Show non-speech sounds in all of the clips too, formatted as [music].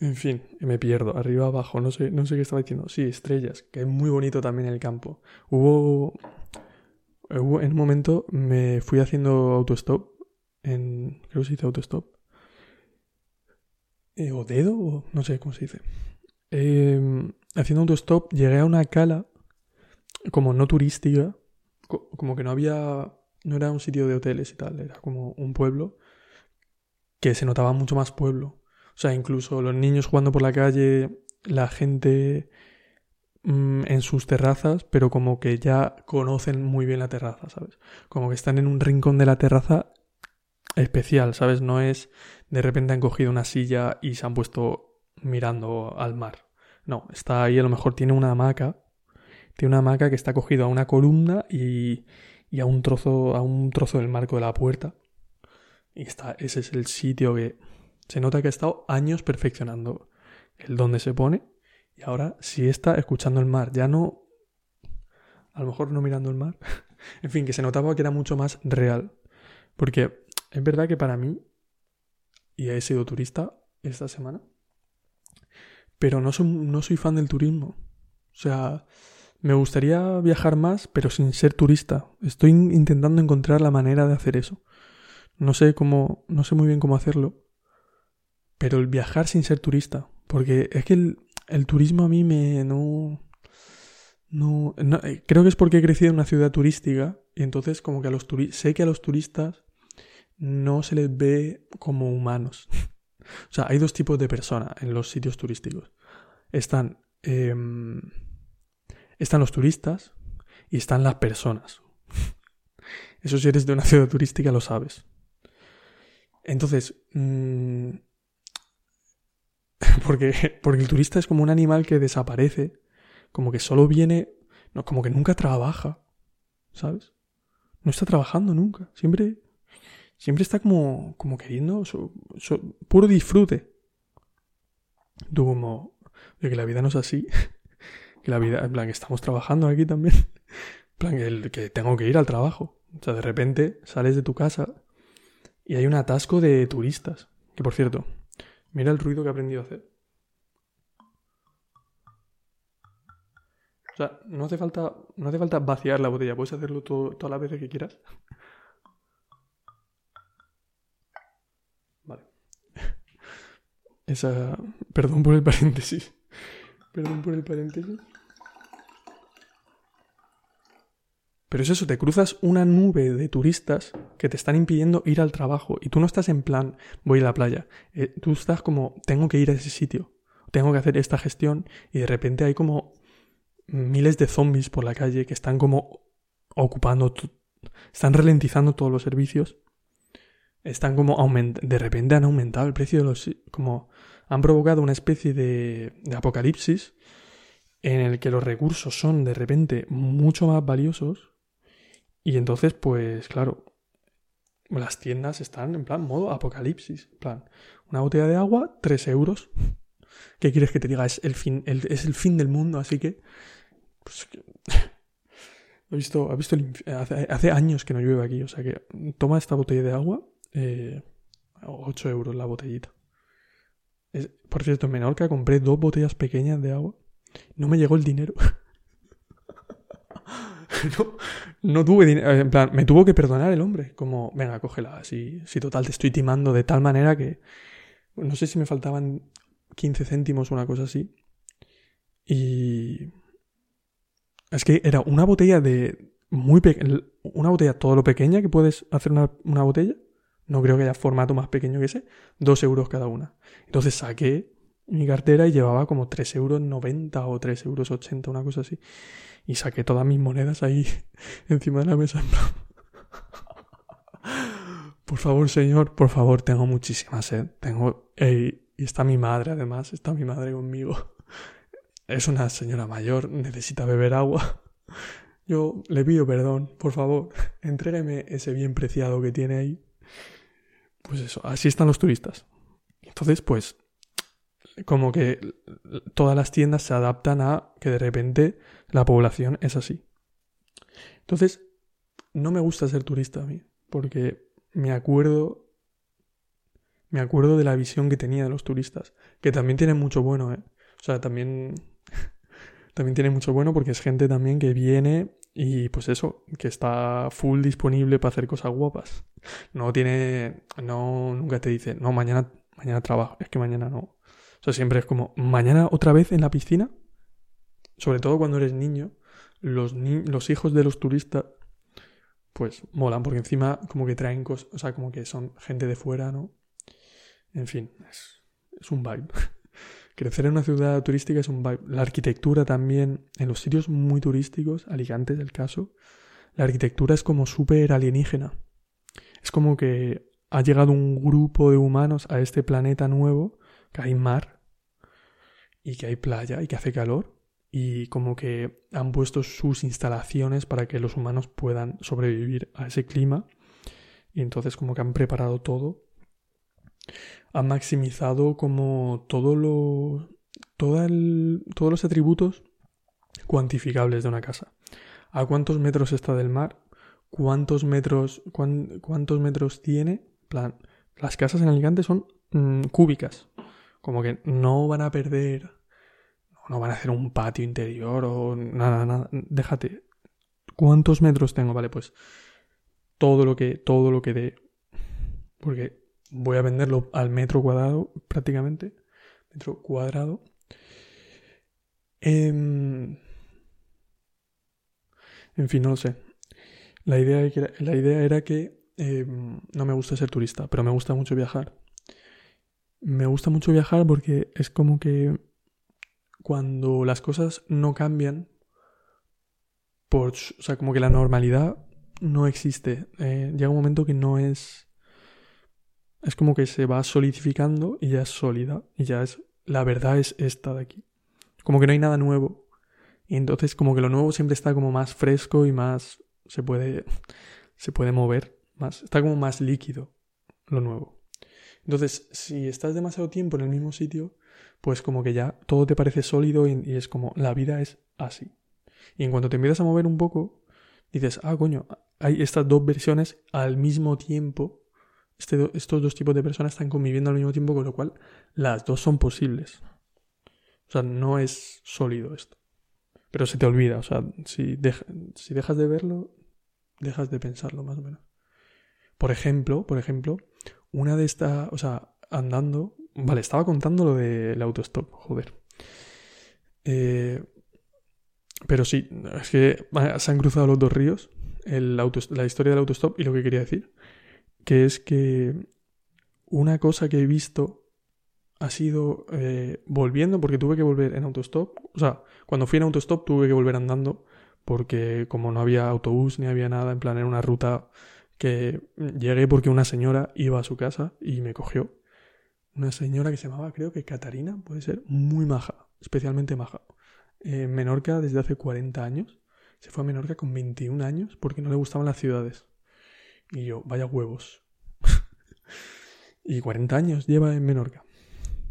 En fin, me pierdo, arriba, abajo, no sé, no sé qué estaba diciendo. Sí, estrellas, que es muy bonito también el campo. Hubo, hubo en un momento me fui haciendo autostop, en, creo que se dice autostop. Eh, o dedo, no sé cómo se dice. Em, haciendo autostop llegué a una cala, como no turística, como que no había, no era un sitio de hoteles y tal, era como un pueblo que se notaba mucho más pueblo. O sea, incluso los niños jugando por la calle, la gente mm, en sus terrazas, pero como que ya conocen muy bien la terraza, ¿sabes? Como que están en un rincón de la terraza especial, ¿sabes? No es de repente han cogido una silla y se han puesto mirando al mar. No, está ahí, a lo mejor tiene una hamaca. Tiene una hamaca que está cogida a una columna y, y a un trozo, a un trozo del marco de la puerta. Y está, ese es el sitio que se nota que ha estado años perfeccionando el dónde se pone y ahora si está escuchando el mar, ya no, a lo mejor no mirando el mar, [laughs] en fin, que se notaba que era mucho más real. Porque es verdad que para mí, y he sido turista esta semana, pero no soy, no soy fan del turismo. O sea, me gustaría viajar más, pero sin ser turista. Estoy intentando encontrar la manera de hacer eso. No sé cómo, no sé muy bien cómo hacerlo, pero el viajar sin ser turista. Porque es que el, turismo a mí me no, no, eh, Creo que es porque he crecido en una ciudad turística. Y entonces como que a los turistas... Sé que a los turistas no se les ve como humanos. [laughs] o sea, hay dos tipos de personas en los sitios turísticos. Están... Em, están los turistas y están las personas. [laughs] Eso si eres de una ciudad turística lo sabes. Entonces, mm, [laughs] porque, porque el turista es como un animal que desaparece, como que solo viene, no, como que nunca trabaja, ¿sabes? No está trabajando nunca, siempre, siempre está como, como queriendo puro disfrute. Tú como, de que la vida no es así, [laughs] que la vida, en plan, que estamos trabajando aquí también, [laughs] en plan, que, que tengo que ir al trabajo. O sea, de repente sales de tu casa y hay un atasco de turistas. Que por cierto, Mira el ruido que he aprendido a hacer. O sea, no hace falta, no hace falta vaciar la botella, puedes hacerlo todas las veces que quieras. Vale. [laughs] Esa. Perdón por el paréntesis. Perdón por el paréntesis. Pero es eso, te cruzas una nube de turistas que te están impidiendo ir al trabajo y tú no estás en plan, voy a la playa. Eh, tú estás como, tengo que ir a ese sitio, tengo que hacer esta gestión y de repente hay como miles de zombies por la calle que están como ocupando, están ralentizando todos los servicios. Están como de repente han aumentado el precio de los, como han provocado una especie de, de apocalipsis en el que los recursos son de repente mucho más valiosos y entonces, pues claro, las tiendas están en plan modo apocalipsis. En plan, una botella de agua, 3 euros. ¿Qué quieres que te diga? Es el fin, es el fin del mundo, así que... Pues, [laughs] visto, visto hace, años que no llueve aquí, o sea que toma esta botella de agua, eh, 8 euros la botellita. por cierto, en Menorca compré dos botellas pequeñas de agua. No me llegó el dinero. [laughs] [laughs] no, tuve dinero. En plan, me tuvo que perdonar el hombre. Como, venga, cógela. Si, si total te estoy timando de tal manera que. No sé si me faltaban 15 céntimos o una cosa así. Y. Es que era una botella de. Muy pequeña. Una botella todo lo pequeña que puedes hacer una, una botella. No creo que haya formato más pequeño que ese. Dos euros cada una. Entonces saqué mi cartera y llevaba como 3 euros 90 o 3 euros 80, una cosa así. Y saqué todas mis monedas ahí [laughs] encima de la mesa. [laughs] por favor, señor, por favor, tengo muchísima sed. Tengo... y está mi madre, además, está mi madre conmigo. [laughs] Es una señora mayor, necesita beber agua. Yo le pido perdón, por favor, entrégueme ese bien preciado que tiene ahí. Pues eso, así están los turistas. Entonces, pues, como que todas las tiendas se adaptan a que de repente la población es así. Entonces, no me gusta ser turista a mí, porque me acuerdo me acuerdo de la visión que tenía de los turistas, que también tiene mucho bueno, ¿eh? O sea, también, [laughs] también tiene mucho bueno porque es gente también que viene y pues eso, que está full disponible para hacer cosas guapas. No tiene, no, nunca te dice, no, mañana, mañana trabajo, es que mañana no. O sea, siempre es como, mañana otra vez en la piscina, sobre todo cuando eres niño, los, hijos de los turistas, pues molan, porque encima como que traen cosas, o sea, como que son gente de fuera, ¿no? En fin, es, es un vibe. [laughs] Crecer en una ciudad turística es un vibe. La arquitectura también, en los sitios muy turísticos, Alicante es el caso, la arquitectura es como súper alienígena. Es como que ha llegado un grupo de humanos a este planeta nuevo, que hay mar, y que hay playa, y que hace calor, y como que han puesto sus instalaciones para que los humanos puedan sobrevivir a ese clima, y entonces como que han preparado todo ha maximizado como todo lo, todos los atributos cuantificables de una casa. ¿A cuántos metros está del mar? ¿Cuántos metros, cuántos metros tiene? plan, las casas en Alicante son mm, cúbicas. Como que no van a perder, no van a hacer un patio interior o nada, nada. Déjate. ¿Cuántos metros tengo? Vale, pues todo lo que, todo lo que dé. Porque voy a venderlo al metro cuadrado prácticamente. Metro cuadrado. Em, en fin, no lo sé. La idea, la idea era que em, no me gusta ser turista, pero me gusta mucho viajar. Me gusta mucho viajar porque es como que cuando las cosas no cambian, por, o sea, como que la normalidad no existe. Eh, llega un momento que no es es como que se va solidificando y ya es sólida. Y ya es. La verdad es esta de aquí. Como que no hay nada nuevo. Y entonces, como que lo nuevo siempre está como más fresco y más. Se puede. Se puede mover más. Está como más líquido. Lo nuevo. Entonces, si estás demasiado tiempo en el mismo sitio, pues como que ya todo te parece sólido y, es como la vida es así. Y en cuanto te empiezas a mover un poco, dices, ah, coño, hay estas dos versiones al mismo tiempo este estos dos tipos de personas están conviviendo al mismo tiempo, con lo cual las dos son posibles. O sea, no es sólido esto. Pero se te olvida, o sea, si, si dejas de verlo, dejas de pensarlo más o menos. Por ejemplo, por ejemplo, una de estas, o sea, andando, vale, estaba contando lo del autostop, joder. Eh, pero sí, es que se han cruzado los dos ríos, el la historia del autostop y lo que quería decir que es que una cosa que he visto ha sido eh, volviendo, porque tuve que volver en autostop, o sea, cuando fui en autostop tuve que volver andando, porque como no había autobús ni había nada, en plan era una ruta que llegué porque una señora iba a su casa y me cogió. Una señora que se llamaba, creo que Catarina, puede ser, muy maja, especialmente maja. En Menorca desde hace 40 años. Se fue a Menorca con 21 años porque no le gustaban las ciudades. Y yo, vaya huevos. [laughs] y 40 años lleva en Menorca.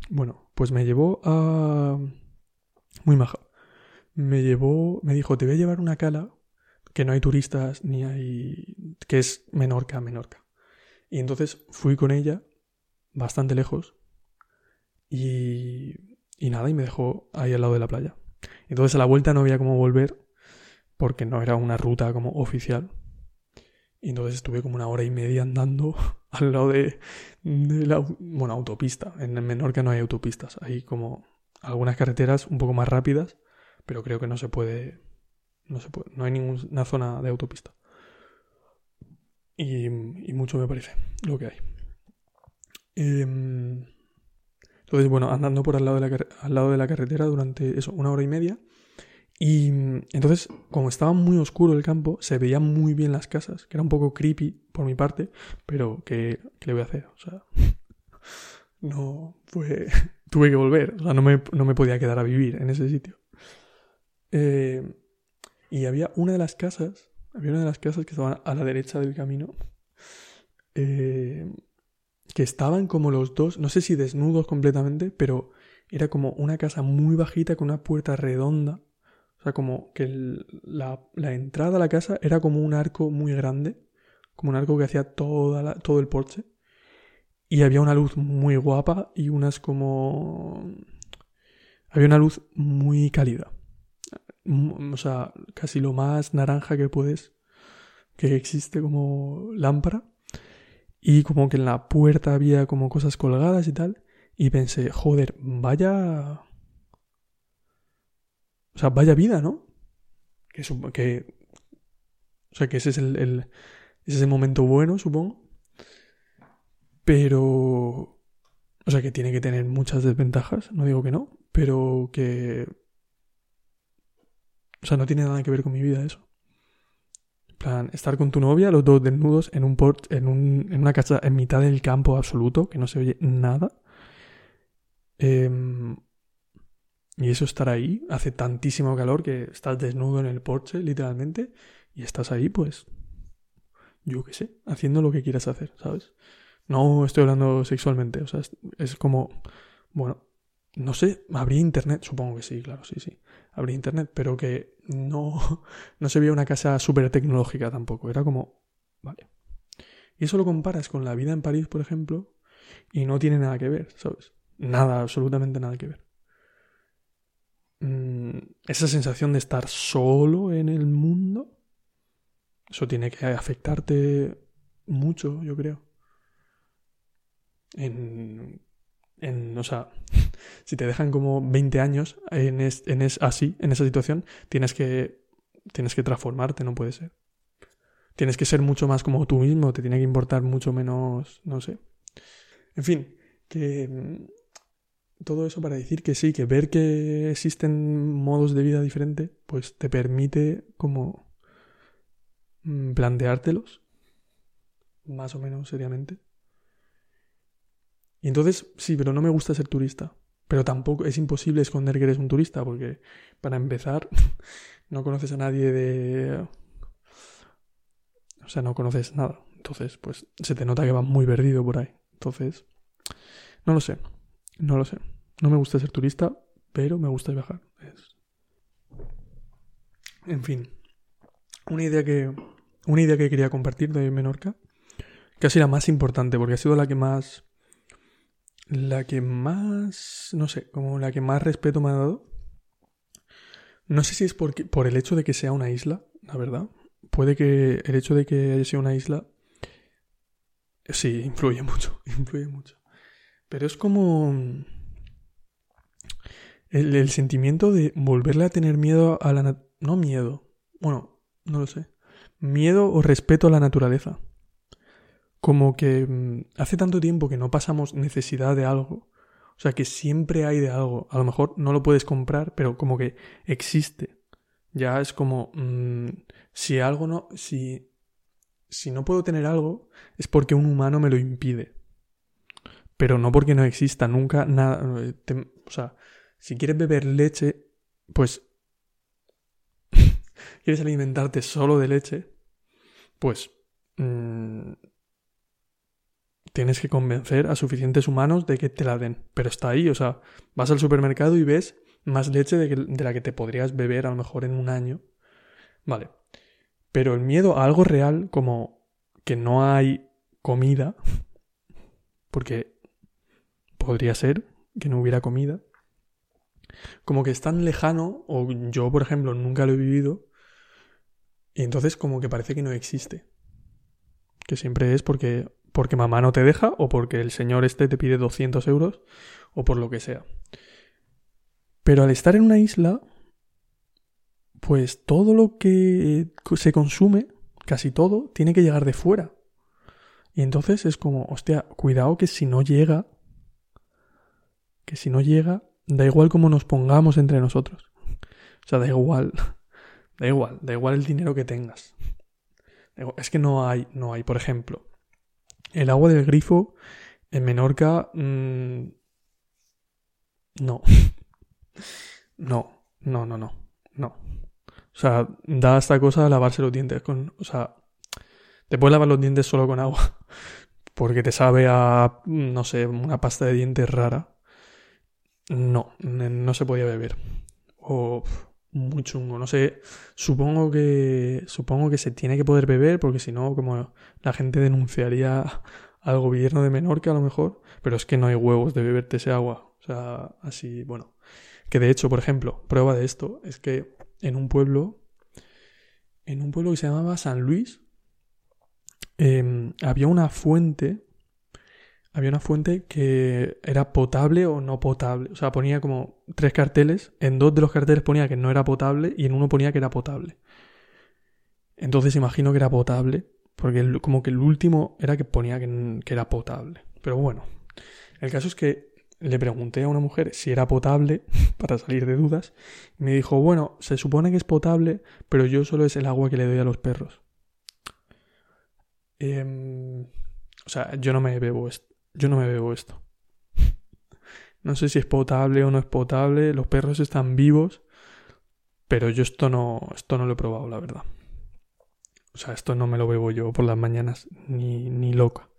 Bueno, pues me llevó a... Muy maja. Me llevó, me dijo, te voy a llevar una cala que no hay turistas ni hay... que es Menorca, Menorca. Y entonces fui con ella bastante lejos y, y nada, y me dejó ahí al lado de la playa. Entonces a la vuelta no había cómo volver porque no era una ruta como oficial. Y entonces estuve como una hora y media andando [laughs] al lado de, la bueno, autopista. En Menorca no hay autopistas. Hay como algunas carreteras un poco más rápidas, pero creo que no se puede. No se puede. No hay ninguna zona de autopista. Y, mucho me parece lo que hay. Em, entonces, bueno, andando por al lado, de la, al lado de la carretera durante eso, una hora y media. Y entonces, como estaba muy oscuro el campo, se veían muy bien las casas, que era un poco creepy por mi parte, pero ¿qué, le voy a hacer? O sea, [laughs] no fue... [laughs] Tuve que volver, o sea, no me, no me podía quedar a vivir en ese sitio. Eh, y había una de las casas, había una de las casas que estaban a la derecha del camino, eh, que estaban como los dos, no sé si desnudos completamente, pero era como una casa muy bajita con una puerta redonda o sea, como que la, entrada a la casa era como un arco muy grande, como un arco que hacía toda todo el porche. y había una luz muy guapa y unas como... Había una luz muy cálida. O sea, casi lo más naranja que puedes, que existe como lámpara. Y como que en la puerta había como cosas colgadas y tal. Y pensé, joder, vaya... O sea, vaya vida, ¿no? Que, que o sea, que ese es el, el, ese es el momento bueno, supongo. Pero... O sea, que tiene que tener muchas desventajas, no digo que no, pero que... O sea, no tiene nada que ver con mi vida eso. En plan, estar con tu novia, los dos desnudos, en un port, en, un, en una casa en mitad del campo absoluto, que no se oye nada. Em, y eso estar ahí, hace tantísimo calor que estás desnudo en el porche, literalmente, y estás ahí, pues, yo qué sé, haciendo lo que quieras hacer, ¿sabes? No estoy hablando sexualmente, o sea, es, como, bueno, no sé, habría internet, supongo que sí, claro, sí, sí, habría internet, pero que no, [laughs] no se veía una casa súper tecnológica tampoco, era como, vale. Y eso lo comparas con la vida en París, por ejemplo, y no tiene nada que ver, ¿sabes? Nada, absolutamente nada que ver. Mm, esa sensación de estar solo en el mundo eso tiene que afectarte mucho, yo creo. En, en, o sea, [laughs] si te dejan como 20 años en, en es, así, en esa situación, tienes que, tienes que transformarte, no puede ser. Tienes que ser mucho más como tú mismo, te tiene que importar mucho menos, no sé. En fin, que mm, todo eso para decir que sí, que ver que existen modos de vida diferentes, pues te permite como Mm, planteártelos, más o menos seriamente. Y entonces, sí, pero no me gusta ser turista. Pero tampoco es imposible esconder que eres un turista, porque para empezar, [laughs] no conoces a nadie de... O sea, no conoces nada. Entonces, pues se te nota que vas muy perdido por ahí. Entonces, no lo sé. No lo sé. No me gusta ser turista, pero me gusta viajar. En fin. Una idea que, una idea que quería compartir de Menorca, casi la más importante, porque ha sido la que más, la que más, no sé, como la que más respeto me ha dado. No sé si es porque, por el hecho de que sea una isla, la verdad. Puede que el hecho de que sea una isla, sí, influye mucho, [laughs] influye mucho. Pero es como el, el sentimiento de volverle a tener miedo a la... No miedo, bueno, no lo sé miedo o respeto a la naturaleza. Como que mm, hace tanto tiempo que no pasamos necesidad de algo. O sea, que siempre hay de algo. A lo mejor no lo puedes comprar, pero como que existe. Ya es como, mm, si algo no, si, si no puedo tener algo, es porque un humano me lo impide. Pero no porque no exista nunca nada. o sea, si quieres beber leche, pues [laughs] quieres alimentarte solo de leche, pues mm, tienes que convencer a suficientes humanos de que te la den. Pero está ahí, o sea, vas al supermercado y ves más leche de, la que te podrías beber a lo mejor en un año. Vale. Pero el miedo a algo real, como que no hay comida, [laughs] porque podría ser que no hubiera comida, como que es tan lejano, o yo, por ejemplo, nunca lo he vivido, y entonces como que parece que no existe. Que siempre es porque, porque mamá no te deja o porque el señor este te pide 200 euros o por lo que sea. Pero al estar en una isla, pues todo lo que se consume, casi todo, tiene que llegar de fuera. Y entonces es como, hostia, cuidado que si no llega, que si no llega, da igual cómo nos pongamos entre nosotros. O sea, da igual [laughs] Da igual, da igual el dinero que tengas. Es que no hay, no hay, por ejemplo, el agua del grifo en Menorca... Mm, [laughs] no. no, no, no, no. O sea, da esta cosa lavarse los dientes con... O sea, te puedes lavar los dientes solo con agua. [laughs] Porque te sabe a, no sé, una pasta de dientes rara. No, no se podía beber. O muy chungo. No sé, supongo que supongo que se tiene que poder beber porque si no, como la gente denunciaría al gobierno de Menorca a lo mejor, pero es que no hay huevos de beberte ese agua. O sea, así, bueno. Que de hecho, por ejemplo, prueba de esto es que en un pueblo, en un pueblo que se llamaba San Luis, em, había una fuente, había una fuente que era potable o no potable. O sea, ponía como tres carteles. En dos de los carteles ponía que no era potable y en uno ponía que era potable. Entonces imagino que era potable, porque como que el último era que ponía que, era potable. Pero bueno, el caso es que le pregunté a una mujer si era potable [laughs] para salir de dudas y me dijo, bueno, se supone que es potable, pero yo solo es el agua que le doy a los perros. Em, o sea, yo no me bebo esto. Yo no me bebo esto. [laughs] no sé si es potable o no es potable. Los perros están vivos. Pero yo esto no, esto no lo he probado, la verdad. O sea, esto no me lo bebo yo por las mañanas, ni, ni loca.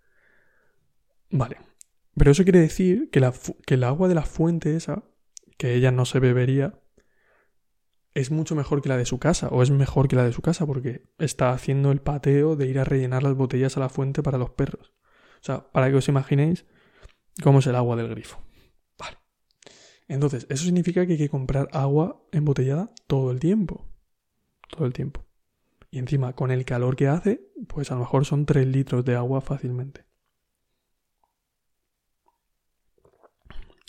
Vale. Pero eso quiere decir que, la, que el agua de la fuente esa, que ella no se bebería, es mucho mejor que la de su casa, o es mejor que la de su casa, porque está haciendo el pateo de ir a rellenar las botellas a la fuente para los perros. O sea, para que os imaginéis cómo es el agua del grifo. Vale. Entonces, eso significa que hay que comprar agua embotellada todo el tiempo. Todo el tiempo. Y encima, con el calor que hace, pues a lo mejor son 3 litros de agua fácilmente.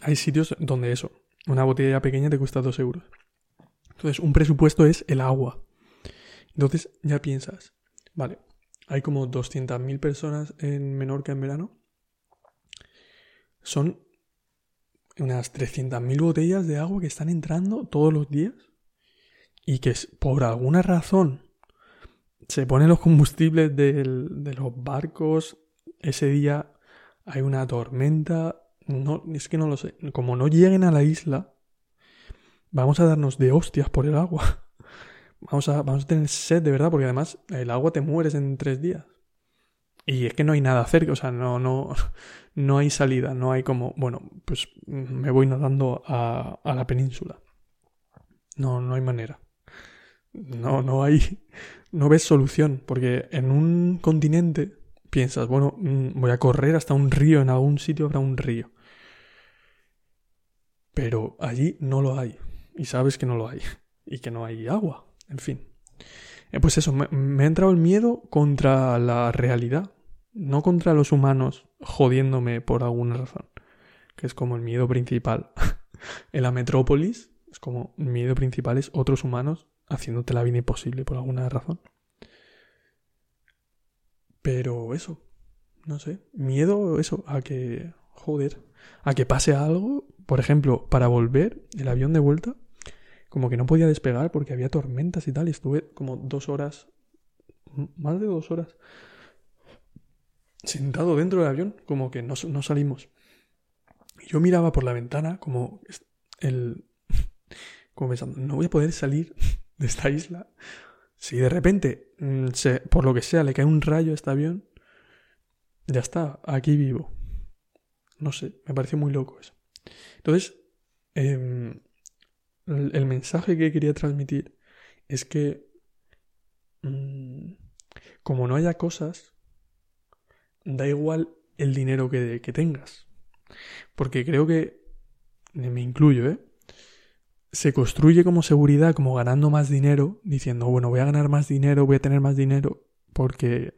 Hay sitios donde eso, una botella pequeña te cuesta 2 euros. Entonces, un presupuesto es el agua. Entonces, ya piensas, vale, hay como 200.000 personas en Menorca en verano. Son unas 300.000 botellas de agua que están entrando todos los días y que por alguna razón se ponen los combustibles de los barcos, ese día hay una tormenta, no, es que no lo sé, como no lleguen a la isla, vamos a darnos de hostias por el agua. Vamos a, vamos a tener sed de verdad, porque además el agua te mueres en tres días. Y es que no hay nada cerca, o sea, no, no, [laughs] no hay salida, no hay como, bueno, pues me voy nadando a, a la península. No, no hay manera. No, no hay, [laughs] no ves solución, porque en un continente piensas, bueno, mm, voy a correr hasta un río, en algún sitio habrá un río. Pero allí no lo hay, y sabes que no lo hay, [laughs] y que no hay agua, en fin. Eh, pues eso, me, ha entrado el miedo contra la realidad, no contra los humanos jodiéndome por alguna razón, que es como el miedo principal. [laughs] en la metrópolis es como el miedo principal es otros humanos haciéndote la vida imposible por alguna razón. Pero eso, no sé, miedo eso a que, joder, a que pase algo, por ejemplo, para volver el avión de vuelta, como que no podía despegar porque había tormentas y tal, y estuve como dos horas, más de dos horas, sentado dentro del avión, como que no, no salimos. Y yo miraba por la ventana como el... [laughs] como pensando, no voy a poder salir [laughs] de esta isla. Si de repente, mm, por lo que sea, le cae un rayo a este avión, ya está, aquí vivo. No sé, me pareció muy loco eso. Entonces, em, el, mensaje que quería transmitir es que, mm, como no haya cosas, da igual el dinero que, que tengas. Porque creo que, me incluyo, ¿eh? se construye como seguridad, como ganando más dinero, diciendo, bueno, voy a ganar más dinero, voy a tener más dinero, porque,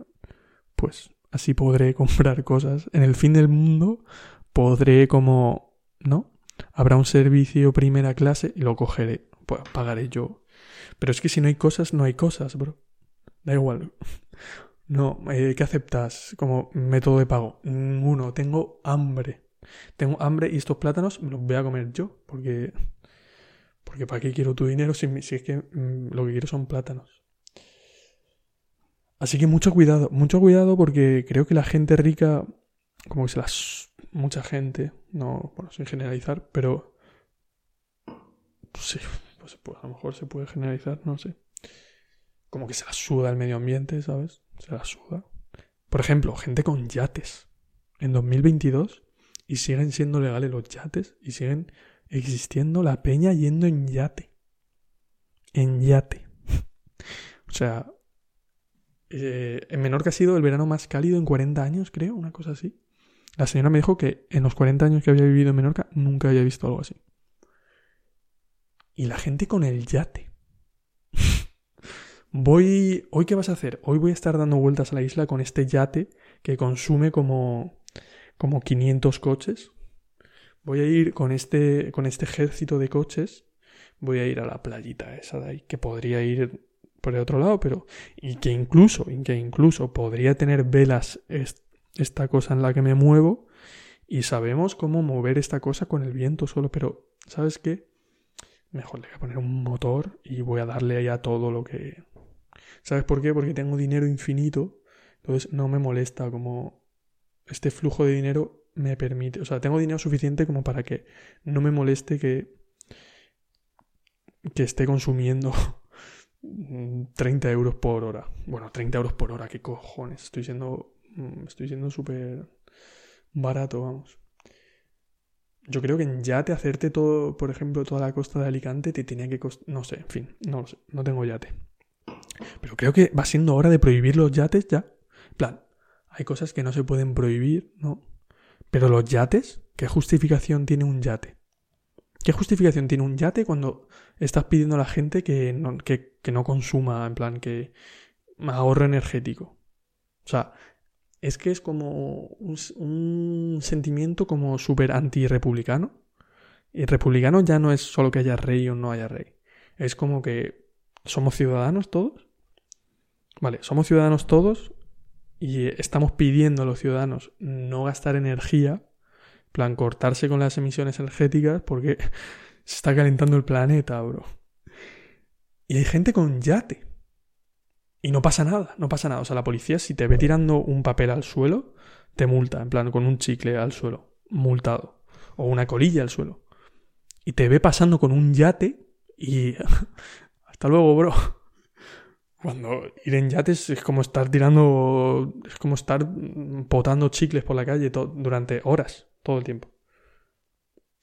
pues, así podré [laughs] comprar cosas. En el fin del mundo podré como, ¿no? Habrá un servicio primera clase y lo cogeré, pues pagaré yo. Pero es que si no hay cosas, no hay cosas, bro. Da igual. No, eh, ¿qué aceptas como método de pago? Uno, tengo hambre. Tengo hambre y estos plátanos me los voy a comer yo, porque porque ¿para qué quiero tu dinero si, es que mm, lo que quiero son plátanos? Así que mucho cuidado, mucho cuidado porque creo que la gente rica, como que se las... Mucha gente, no, bueno, sin generalizar, pero... Sí, pues, pues, a lo mejor se puede generalizar, no sé. Como que se la suda el medio ambiente, ¿sabes? Se la suda. Por ejemplo, gente con yates. En 2022 y siguen siendo legales los yates y siguen existiendo la peña yendo en yate. En yate. [laughs] o sea, Eh, en Menorca ha sido el verano más cálido en 40 años, creo, una cosa así. La señora me dijo que en los 40 años que había vivido en Menorca nunca había visto algo así. Y la gente con el yate. [laughs] voy. ¿Hoy qué vas a hacer? Hoy voy a estar dando vueltas a la isla con este yate que consume como. como 500 coches. Voy a ir con este. con este ejército de coches. Voy a ir a la playita esa de ahí. Que podría ir por el otro lado, pero. Y que incluso. Y que incluso podría tener velas esta cosa en la que me muevo. Y sabemos cómo mover esta cosa con el viento solo. Pero. ¿Sabes qué? mejor le voy a poner un motor y voy a darle ahí a todo lo que... ¿Sabes por qué? Porque tengo dinero infinito, entonces no me molesta como este flujo de dinero me permite, o sea, tengo dinero suficiente como para que no me moleste que que esté consumiendo [laughs] 30 euros por hora. Bueno, 30 euros por hora, qué cojones. Estoy siendo. Mm, estoy siendo súper barato, vamos. Yo creo que en yate hacerte todo, por ejemplo, toda la costa de Alicante te tenía que costar... No sé, en fin, no lo sé, no tengo yate. Pero creo que va siendo hora de prohibir los yates ya. En plan, hay cosas que no se pueden prohibir, ¿no? Pero los yates, ¿qué justificación tiene un yate? ¿Qué justificación tiene un yate cuando estás pidiendo a la gente que no, que, que no consuma, en plan, que ahorre energético? O sea, es que es como un, sentimiento como súper anti-republicano. Y republicano ya no es solo que haya rey o no haya rey. Es como que somos ciudadanos todos. Vale, somos ciudadanos todos y estamos pidiendo a los ciudadanos no gastar energía, plan cortarse con las emisiones energéticas porque [laughs] se está calentando el planeta, bro. Y hay gente con yate. Y no pasa nada, no pasa nada. O sea, la policía si te ve tirando un papel al suelo, te multa, en plan, con un chicle al suelo, multado. O una colilla al suelo. Y te ve pasando con un yate y... [laughs] Hasta luego, bro. Cuando ir en yates es como estar tirando... Es como estar potando chicles por la calle durante horas, todo el tiempo.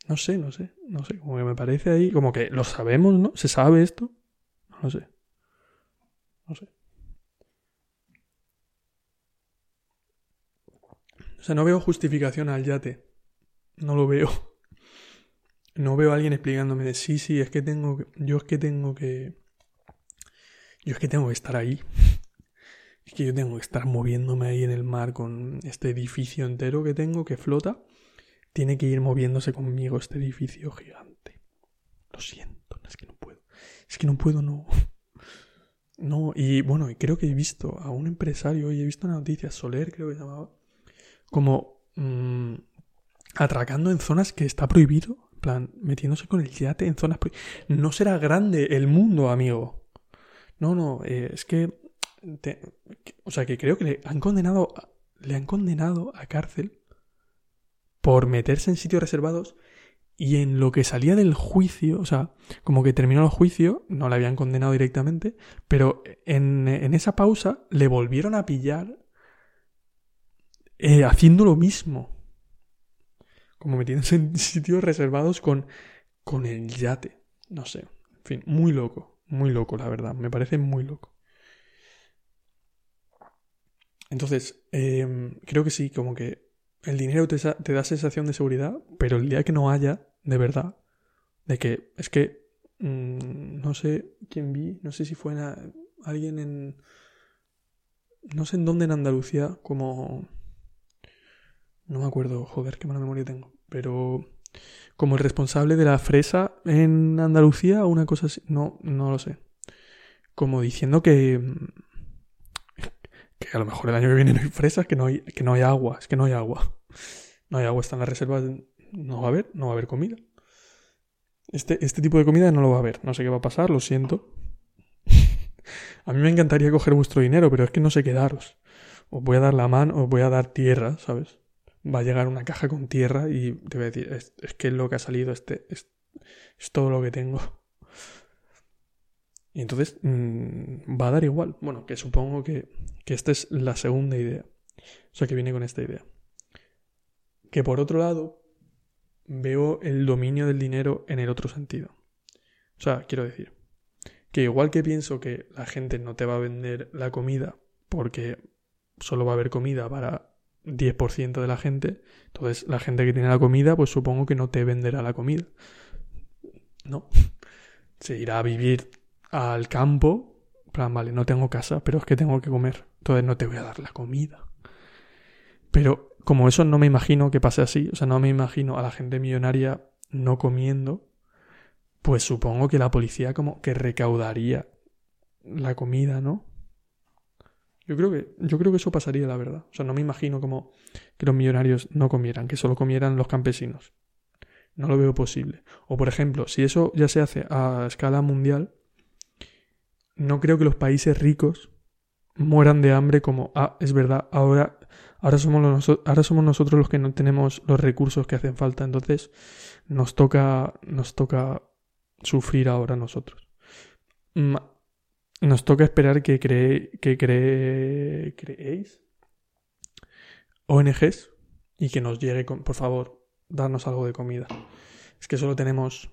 No sé, no sé, no sé. Como que me parece ahí... Como que lo sabemos, ¿no? ¿Se sabe esto? No sé. No sé. O sea, no veo justificación al yate. No lo veo. No veo a alguien explicándome de sí, sí, es que tengo que. Yo es que tengo que. Yo es que tengo que estar ahí. [laughs] Es que yo tengo que estar moviéndome ahí en el mar con este edificio entero que tengo que flota. Tiene que ir moviéndose conmigo este edificio gigante. Lo siento, es que no puedo. Es que no puedo, no. [laughs] No, y bueno, creo que he visto a un empresario y he visto una noticia, Soler creo que se llamaba, como mmm, atracando en zonas que está prohibido. Plan, metiéndose con el yate en zonas prohibidas. No será grande el mundo, amigo. No, no, eh, es que, O sea, que creo que le han condenado. Le han condenado a cárcel por meterse en sitios reservados y en lo que salía del juicio, o sea, como que terminó el juicio, no le habían condenado directamente, pero en, en esa pausa le volvieron a pillar eh, haciendo lo mismo. Como metiéndose [laughs] en sitios reservados con, con el yate. No sé. En fin, muy loco. Muy loco, la verdad. Me parece muy loco. Entonces, em, creo que sí, como que el dinero te, da sensación de seguridad, pero el día que no haya, de verdad, de que es que mm, no sé quién vi, no sé si fue alguien en... No sé en dónde en Andalucía, como no me acuerdo, joder, qué mala memoria tengo. Pero como el responsable de la fresa en Andalucía o una cosa así. No, no lo sé. Como diciendo que. Que a lo mejor el año que viene no hay fresas, que no hay, que no hay agua. Es que no hay agua. No hay agua, está en la reserva. No va a haber, no va a haber comida. Este, este tipo de comida no lo va a haber. No sé qué va a pasar, lo siento. [laughs] a mí me encantaría coger vuestro dinero, pero es que no sé qué daros. Os voy a dar la mano, os voy a dar tierra, ¿sabes? Va a llegar una caja con tierra y te voy a decir, es, que es lo que ha salido, este, es, todo lo que tengo. Y entonces mm, va a dar igual. Bueno, que supongo que, que esta es la segunda idea. O sea, que viene con esta idea. Que por otro lado, veo el dominio del dinero en el otro sentido. O sea, quiero decir, que igual que pienso que la gente no te va a vender la comida porque solo va a haber comida para 10% de la gente. Entonces, la gente que tiene la comida, pues supongo que no te venderá la comida. No. [laughs] Se irá a vivir al campo. plan, vale, no tengo casa, pero es que tengo que comer. Entonces no te voy a dar la comida. Pero como eso no me imagino que pase así, o sea, no me imagino a la gente millonaria no comiendo, pues supongo que la policía como que recaudaría la comida, ¿no? Yo creo que, yo creo que eso pasaría, la verdad. O sea, no me imagino como que los millonarios no comieran, que solo comieran los campesinos. No lo veo posible. O por ejemplo, si eso ya se hace a escala mundial, no creo que los países ricos mueran de hambre como, ah, es verdad, ahora, ahora, somos, ahora somos nosotros los que no tenemos los recursos que hacen falta, entonces nos toca, nos toca sufrir ahora nosotros. Nos toca esperar que, cree, que cree, creéis ONGs y que nos llegue, con, por favor, darnos algo de comida. Es que solo tenemos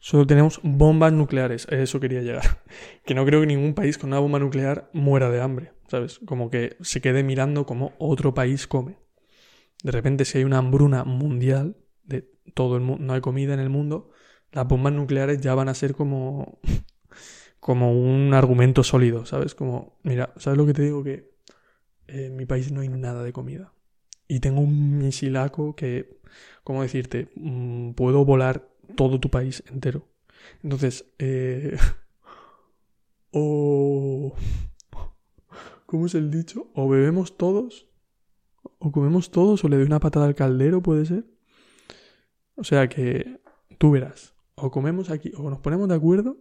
Solo tenemos bombas nucleares. Eso quería llegar. [laughs] Que no creo que ningún país con una bomba nuclear muera de hambre. ¿Sabes? Como que se quede mirando como otro país come. De repente, si hay una hambruna mundial de todo el mundo, no hay comida en el mundo, las bombas nucleares ya van a ser como. Como un argumento sólido, ¿sabes? Como, mira, ¿sabes lo que te digo? Que en mi país no hay nada de comida. Y tengo un misilaco que, ¿cómo decirte? Mm, puedo volar todo tu país entero. Entonces, eh, [laughs] o... ¿Cómo es el dicho? O bebemos todos, o comemos todos, o le doy una patada al caldero, puede ser. O sea que tú verás, o comemos aquí, o nos ponemos de acuerdo,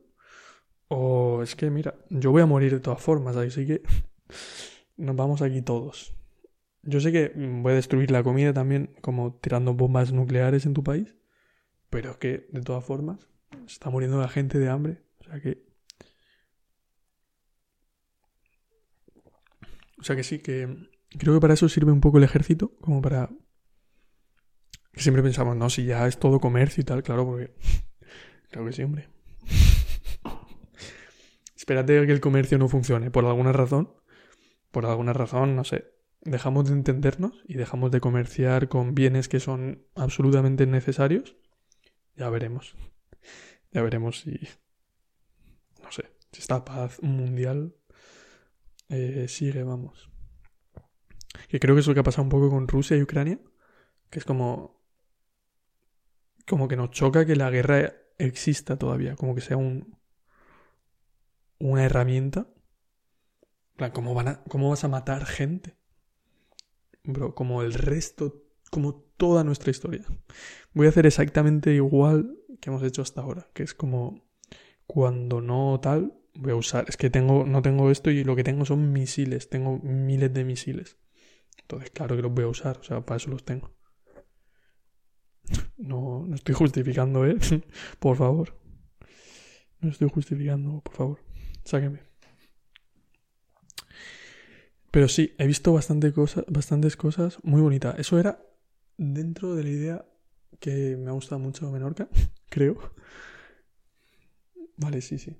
o es que, mira, yo voy a morir de todas formas, así que [laughs] nos vamos aquí todos. Yo sé que voy a destruir la comida también, como tirando bombas nucleares en tu país. Pero es que, de todas formas, está muriendo la gente de hambre. O sea que. O sea que sí, que creo que para eso sirve un poco el ejército, como para. Que siempre pensamos, no, si ya es todo comercio y tal, claro, porque. [laughs] Claro que sí, hombre. Espérate que el comercio no funcione, por alguna razón. Por alguna razón, no sé. Dejamos de entendernos y dejamos de comerciar con bienes que son absolutamente necesarios ya veremos. Ya veremos si. No sé. Si esta paz mundial eh, sigue, vamos. Que creo que es lo que ha pasado un poco con Rusia y Ucrania. Que es como. Como que nos choca que la guerra exista todavía. Como que sea un. Una herramienta. plan, ¿cómo, van a, ¿cómo vas a matar gente? Bro, como el resto. Como toda nuestra historia voy a hacer exactamente igual que hemos hecho hasta ahora, que es como cuando no tal, voy a usar, es que tengo, no tengo esto y lo que tengo son misiles, tengo miles de misiles. Entonces, claro que los voy a usar, o sea, para eso los tengo. [laughs] No, no estoy justificando, ¿eh? [laughs] por favor. No estoy justificando, por favor. Sáqueme. Pero sí, he visto bastante cosa, bastantes cosas muy bonitas. Eso era dentro de la idea que me ha gustado mucho Menorca, [laughs] creo. Vale, sí, sí.